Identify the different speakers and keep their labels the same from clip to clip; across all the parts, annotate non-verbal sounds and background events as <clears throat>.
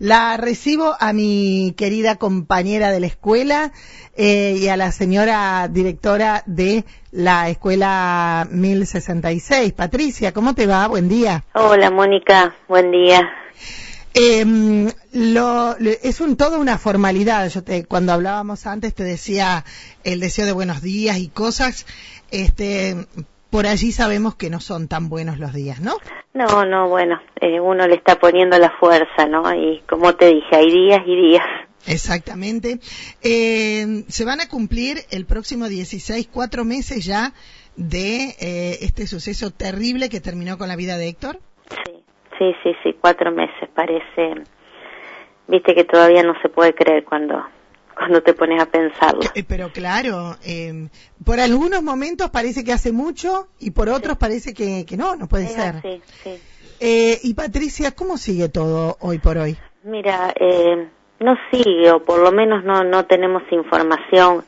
Speaker 1: La recibo a mi querida compañera de la escuela eh, y a la señora directora de la escuela 1066. Patricia, ¿cómo te va? Buen día.
Speaker 2: Hola, Mónica. Buen día.
Speaker 1: Eh, lo, es un todo una formalidad. Yo te, cuando hablábamos antes te decía el deseo de buenos días y cosas. Este, por allí sabemos que no son tan buenos los días, ¿no?
Speaker 2: No, no, bueno, eh, uno le está poniendo la fuerza, ¿no? Y como te dije, hay días y días.
Speaker 1: Exactamente. Eh, se van a cumplir el próximo 16, cuatro meses ya de eh, este suceso terrible que terminó con la vida de Héctor.
Speaker 2: Sí, sí, sí, sí, cuatro meses parece. Viste que todavía no se puede creer cuando cuando te pones a pensarlo.
Speaker 1: Eh, pero claro, eh, por algunos momentos parece que hace mucho y por otros parece que, que, no, no puede ser.
Speaker 2: Sí, sí.
Speaker 1: Eh, y Patricia, ¿cómo sigue todo hoy por hoy?
Speaker 2: Mira, eh, no sigue, o por lo menos no, no tenemos información.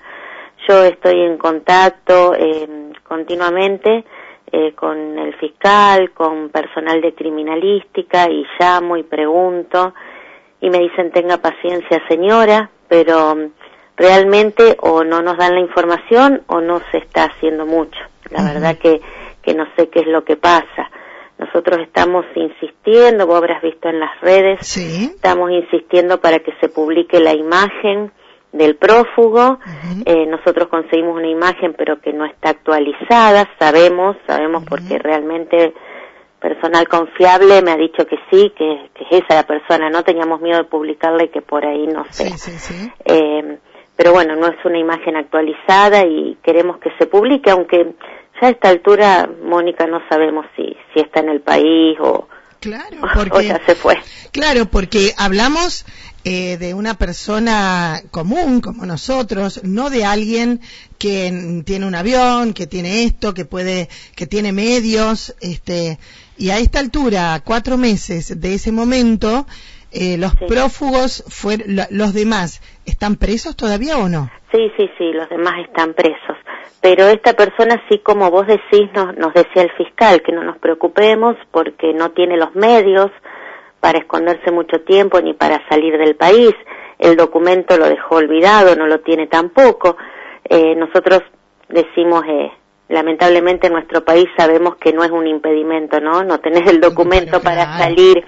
Speaker 2: Yo estoy en contacto eh, continuamente eh, con el fiscal, con personal de criminalística y llamo y pregunto y me dicen tenga paciencia señora, pero mm, realmente o no nos dan la información o no se está haciendo mucho. La verdad que, que no sé qué es lo que pasa. Nosotros estamos insistiendo, vos habrás visto en las redes,
Speaker 1: Sí.
Speaker 2: estamos insistiendo para que se publique la imagen del prófugo. eh, nosotros conseguimos una imagen pero que no está actualizada, sabemos, sabemos porque realmente personal confiable me ha dicho que sí, que, que es esa la persona, no teníamos miedo de publicarla y que por ahí no sé.
Speaker 1: Sí, sí, sí.
Speaker 2: Eh, pero bueno, no es una imagen actualizada y queremos que se publique, aunque ya a esta altura, Mónica, no sabemos si, si está en el país o,
Speaker 1: Claro, <laughs>
Speaker 2: o
Speaker 1: porque,
Speaker 2: ya se fue.
Speaker 1: claro, porque hablamos eh, de una persona común como nosotros, no de alguien que tiene un avión, que tiene esto, que puede, que tiene medios, este, y a esta altura, cuatro meses de ese momento, eh, los
Speaker 2: Sí.
Speaker 1: prófugos fueron, los demás, ¿están presos todavía o no?
Speaker 2: Sí, sí, sí, los demás están presos. Pero esta persona, sí como vos decís, nos, nos decía el fiscal que no nos preocupemos porque no tiene los medios para esconderse mucho tiempo ni para salir del país. El documento lo dejó olvidado, no lo tiene tampoco. Eh, nosotros decimos, eh, lamentablemente en nuestro país sabemos que no es un impedimento, ¿no? No tener el documento
Speaker 1: Pero
Speaker 2: para
Speaker 1: claro.
Speaker 2: salir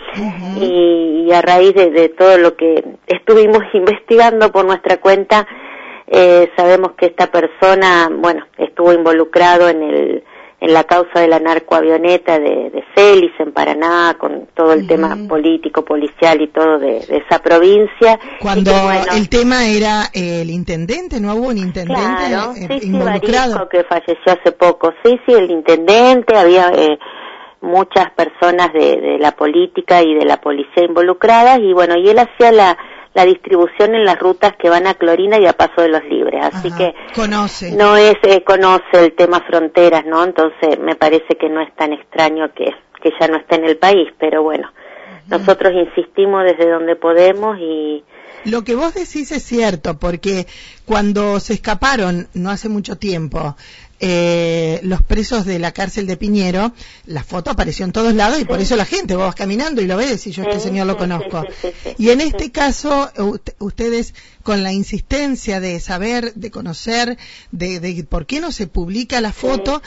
Speaker 2: y a raíz de, de todo lo que estuvimos <laughs> investigando por nuestra cuenta, eh, sabemos que esta persona, bueno, estuvo involucrado en el en la causa de la narcoavioneta de, de Celis en Paraná, con todo el tema político, policial y todo de, de esa provincia.
Speaker 1: Cuando
Speaker 2: que, bueno,
Speaker 1: el tema era eh, el intendente, ¿no hubo un intendente
Speaker 2: Claro,
Speaker 1: eh,
Speaker 2: sí, sí,
Speaker 1: involucrado?
Speaker 2: Barisco, que falleció hace poco. Sí, sí, el intendente, había eh, muchas personas de, de la política y de la policía involucradas y bueno, y él hacía la, la distribución en las rutas que van a Clorina y a Paso de los Libres. Así
Speaker 1: Ajá,
Speaker 2: que
Speaker 1: conoce.
Speaker 2: no es, eh, conoce el tema fronteras, ¿no? Entonces me parece que no es tan extraño que, que ya no esté en el país, pero bueno, nosotros insistimos desde donde podemos y
Speaker 1: Lo que vos decís es cierto, porque cuando se escaparon no hace mucho tiempo eh, los presos de la cárcel de Piñero, la foto apareció en todos lados y por eso la gente, vos vas caminando y lo ves y yo este
Speaker 2: Sí,
Speaker 1: señor lo conozco.
Speaker 2: sí,
Speaker 1: y en este caso, ustedes con la insistencia de saber, de conocer, de, de por qué no se publica la foto,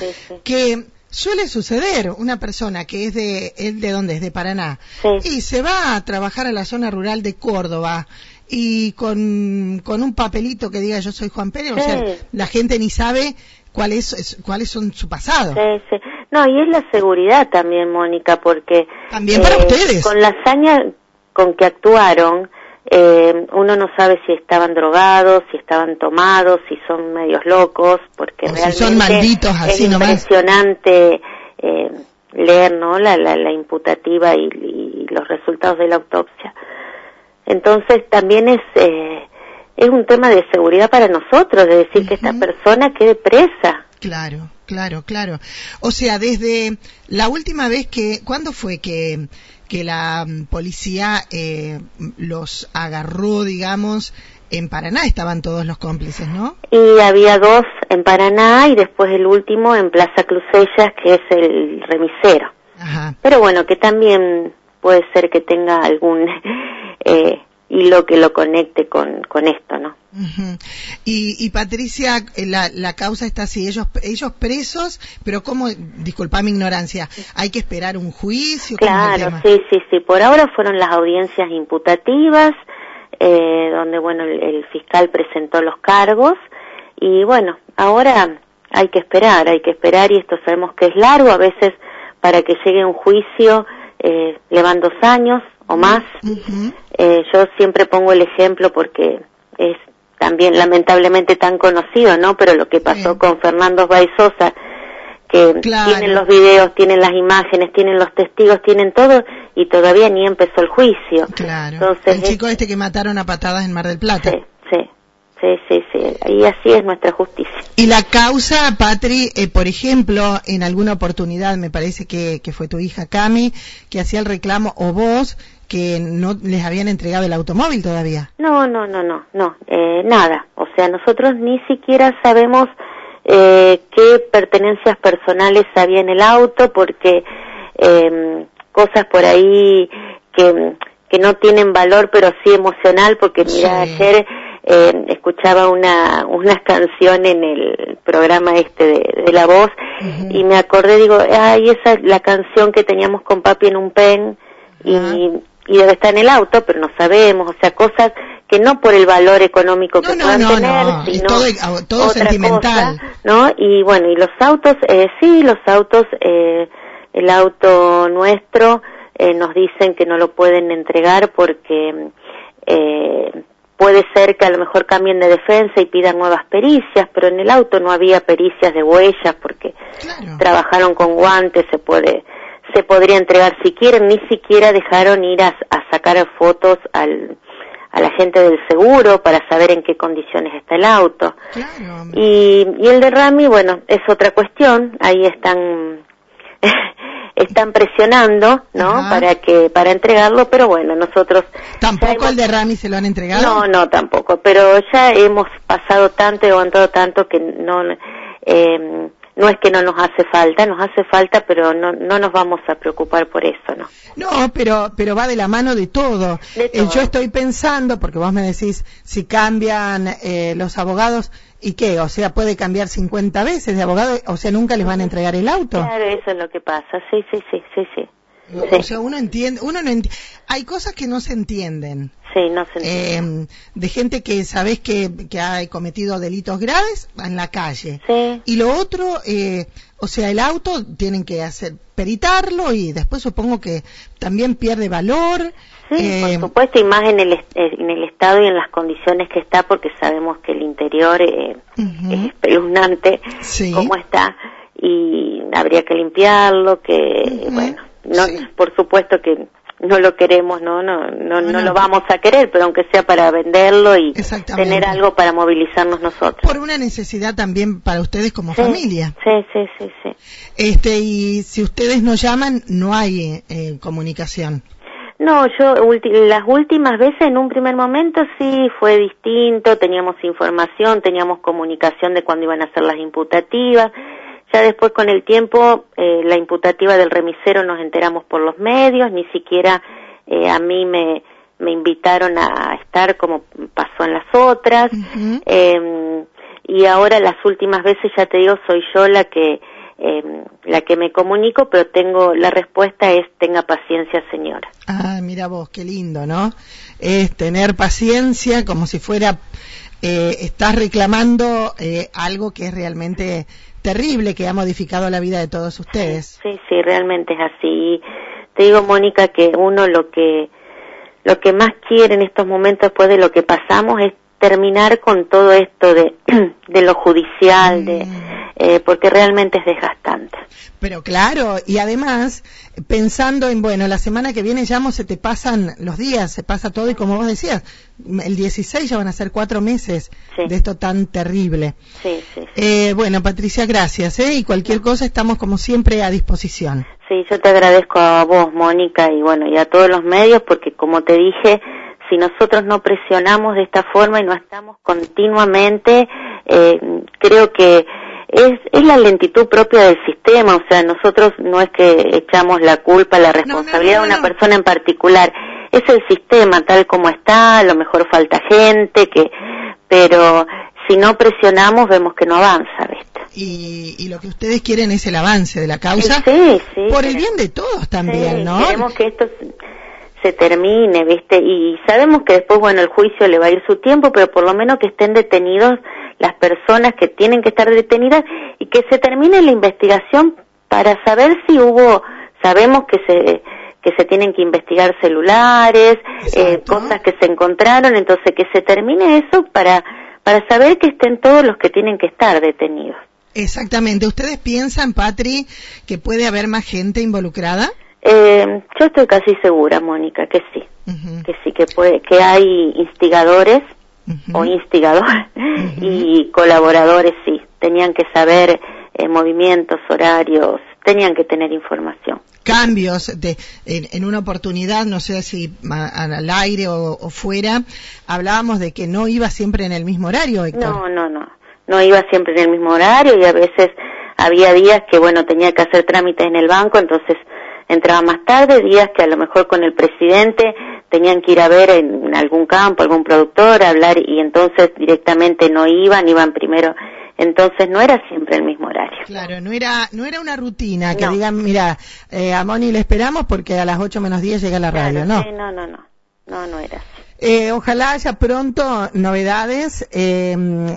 Speaker 1: que suele suceder una persona que es de, es de dónde es de Paraná
Speaker 2: Sí.
Speaker 1: y se va a trabajar a la zona rural de Córdoba y con, con un papelito que diga yo soy Juan Pérez, o sea, la gente ni sabe cuál es, es- cuáles son su pasado.
Speaker 2: Sí, sí. No, y es la seguridad también, Mónica, porque... eh,
Speaker 1: También para ustedes.
Speaker 2: Con la hazaña con que actuaron, eh, uno no sabe si estaban drogados, si estaban tomados, si son medios locos, porque
Speaker 1: O si
Speaker 2: realmente
Speaker 1: son malditos así
Speaker 2: es
Speaker 1: nomás.
Speaker 2: impresionante eh, leer ¿no? la, la, la imputativa y, y los resultados de la autopsia. Entonces también es... Es un tema de seguridad para nosotros, de decir que esta persona quede presa.
Speaker 1: Claro, claro, claro. O sea, desde la última vez que, ¿cuándo fue que, que la mm, policía eh, los agarró, digamos, en Paraná? Estaban todos los cómplices, ¿no?
Speaker 2: Y había dos en Paraná y después el último en Plaza Crucellas, que es el remisero.
Speaker 1: Ajá.
Speaker 2: Pero bueno, que también puede ser que tenga algún <laughs> eh, hilo que lo conecte con, con esto, ¿no?
Speaker 1: y, y, Patricia, eh, la, la, causa está así, ellos, ellos presos, pero ¿cómo, disculpa mi ignorancia, hay que esperar un juicio?
Speaker 2: Claro, sí, sí, sí, por ahora fueron las audiencias imputativas, eh, donde, bueno, el, fiscal presentó los cargos, y bueno, ahora hay que esperar, hay que esperar, y esto sabemos que es largo, a veces para que llegue un juicio eh, le van dos años o más. Eh, yo siempre pongo el ejemplo porque es también lamentablemente tan conocido, ¿no? Pero lo que pasó con Fernando Baizosa, que tienen los videos, tienen las imágenes, tienen los testigos, tienen todo y todavía ni empezó el juicio.
Speaker 1: Claro. Entonces, el chico este que mataron a patadas en Mar del Plata.
Speaker 2: Sí, sí. Sí, sí, sí. Y así es nuestra justicia.
Speaker 1: Y la causa, Patri, eh, por ejemplo, en alguna oportunidad, me parece que, que fue tu hija Cami, que hacía el reclamo, o vos, que no les habían entregado el automóvil todavía.
Speaker 2: No, no, no, no, no, eh, nada. O sea, nosotros ni siquiera sabemos eh, qué pertenencias personales había en el auto, porque eh, cosas por ahí que, que no tienen valor, pero sí emocional, porque mira, ayer eh, escuchaba una, una canción en el programa este de, La Voz y me acordé, digo, ay, esa es la canción que teníamos con papi en un pen y, y debe estar en el auto, pero no sabemos, o sea, cosas que no por el valor económico que puedan tener, sino
Speaker 1: todo, sentimental.
Speaker 2: ¿no? Y bueno, y los autos, eh, sí, los autos, eh, el auto nuestro, eh, nos dicen que no lo pueden entregar porque eh, puede ser que a lo mejor cambien de defensa y pidan nuevas pericias, pero en el auto no había pericias de huellas porque trabajaron con guantes, se puede se podría entregar. Si quieren, ni siquiera dejaron ir a, sacar fotos al, a la gente del seguro para saber en qué condiciones está el auto. y, y el de Rami, bueno, es otra cuestión, ahí están <laughs> están presionando, ¿no? Para que para entregarlo, pero bueno, nosotros
Speaker 1: tampoco el de Rami se lo han entregado.
Speaker 2: No, no, tampoco, pero ya hemos pasado tanto y aguantado tanto que no eh, no es que no nos hace falta, nos hace falta, pero no, no nos vamos a preocupar por eso, ¿no?
Speaker 1: No, pero, pero va de la mano de todo. Eh, yo estoy pensando, porque vos me decís, si cambian eh, los abogados, ¿y qué? O sea, puede cambiar 50 veces de abogado, o sea, nunca les van a entregar el auto.
Speaker 2: Claro, eso es lo que pasa, sí, sí, sí, sí, sí.
Speaker 1: O sea, uno entiende, uno no entiende. Hay cosas que no se entienden.
Speaker 2: Sí, no se entienden.
Speaker 1: Eh, de gente que sabes que, que ha cometido delitos graves en la calle.
Speaker 2: Sí.
Speaker 1: Y lo otro, eh, o sea, el auto tienen que hacer peritarlo y después supongo que también pierde valor.
Speaker 2: Sí, por eh, supuesto, y más en el, en el estado y en las condiciones que está, porque sabemos que el interior es espeluznante como está y habría que limpiarlo, que, bueno, no, por supuesto que no lo queremos, ¿no? No, no, no, lo vamos a querer, pero aunque sea para venderlo y tener algo para movilizarnos nosotros.
Speaker 1: Por una necesidad también para ustedes como familia.
Speaker 2: Sí, sí, sí, sí.
Speaker 1: Este, y si ustedes nos llaman, no hay eh, comunicación.
Speaker 2: No, yo las últimas veces en un primer momento sí fue distinto, teníamos información, teníamos comunicación de cuándo iban a ser las imputativas, ya después con el tiempo, eh, la imputativa del remisero nos enteramos por los medios, ni siquiera eh, a mí me, me invitaron a estar como pasó en las otras. eh, y ahora las últimas veces, ya te digo, soy yo la que eh, la que me comunico, pero tengo la respuesta es tenga paciencia, señora.
Speaker 1: Ah, mira vos, qué lindo, ¿no? Es tener paciencia como si fuera eh, estás reclamando eh, algo que es realmente terrible que ha modificado la vida de todos ustedes.
Speaker 2: Sí, sí, realmente es así. Te digo, Mónica, que uno lo que lo que más quiere en estos momentos después de lo que pasamos es terminar con todo esto de, <clears throat> de lo judicial, de, mm. eh, porque realmente es desgastante.
Speaker 1: Pero claro, y además, pensando en, bueno, la semana que viene ya se te pasan los días, se pasa todo y como vos decías, el 16 ya van a ser cuatro meses de esto tan terrible.
Speaker 2: Sí, sí,
Speaker 1: eh, bueno, Patricia, gracias, ¿eh? Y cualquier cosa estamos como siempre a disposición.
Speaker 2: Sí, yo te agradezco a vos, Mónica, y bueno, y a todos los medios, porque como te dije, si nosotros no presionamos de esta forma y no estamos continuamente, eh, creo que es, es la lentitud propia del sistema, o sea, nosotros no es que echamos la culpa, la responsabilidad de una persona en particular, es el sistema tal como está, a lo mejor falta gente, que, pero si no presionamos vemos que no avanza, ¿viste?
Speaker 1: Y, y lo que ustedes quieren es el avance de la causa
Speaker 2: sí, sí,
Speaker 1: por el bien de todos también,
Speaker 2: sí,
Speaker 1: ¿no?
Speaker 2: Queremos que esto se termine, ¿viste? Y sabemos que después, bueno, el juicio le va a ir su tiempo, pero por lo menos que estén detenidos las personas que tienen que estar detenidas y que se termine la investigación para saber si hubo, sabemos que se que se tienen que investigar celulares, eh, cosas que se encontraron, entonces que se termine eso para para saber que estén todos los que tienen que estar detenidos.
Speaker 1: Exactamente. ¿Ustedes piensan, Patri, que puede haber más gente involucrada?
Speaker 2: Eh, yo estoy casi segura, Mónica, que sí, uh -huh. que sí, que puede, que hay instigadores uh -huh. o instigadores <laughs> uh -huh. y colaboradores, sí, tenían que saber eh, movimientos, horarios, tenían que tener información.
Speaker 1: Cambios de, en, en una oportunidad, no sé si a, al aire o, o, fuera, hablábamos de que no iba siempre en el mismo horario, Héctor.
Speaker 2: No, no, no, no iba siempre en el mismo horario y a veces había días que, bueno, tenía que hacer trámites en el banco, entonces entraba más tarde, días que a lo mejor con el presidente tenían que ir a ver en algún campo, algún productor, a hablar y entonces directamente no iban, iban primero. Entonces no era siempre el mismo horario.
Speaker 1: Claro, no era no era una rutina que no. digan, mira, eh, a Moni le esperamos porque a las 8 menos 10 llega la radio,
Speaker 2: claro,
Speaker 1: ¿no?
Speaker 2: No, no, no, no, no era así.
Speaker 1: Eh, ojalá haya pronto novedades eh,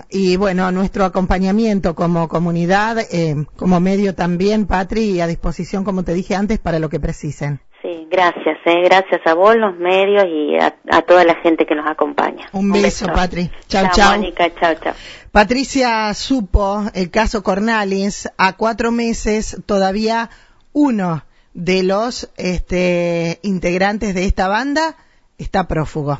Speaker 1: y bueno, nuestro acompañamiento como comunidad, eh, como medio también, Patri, a disposición, como te dije antes, para lo que precisen.
Speaker 2: Sí, gracias, eh, gracias a vos, los medios y a, a toda la gente que nos acompaña.
Speaker 1: Un, Un beso, beso, Patri.
Speaker 2: Mónica, chao, chao.
Speaker 1: Patricia supo el caso Cornalis a cuatro meses, todavía uno de los este, integrantes de esta banda está prófugo.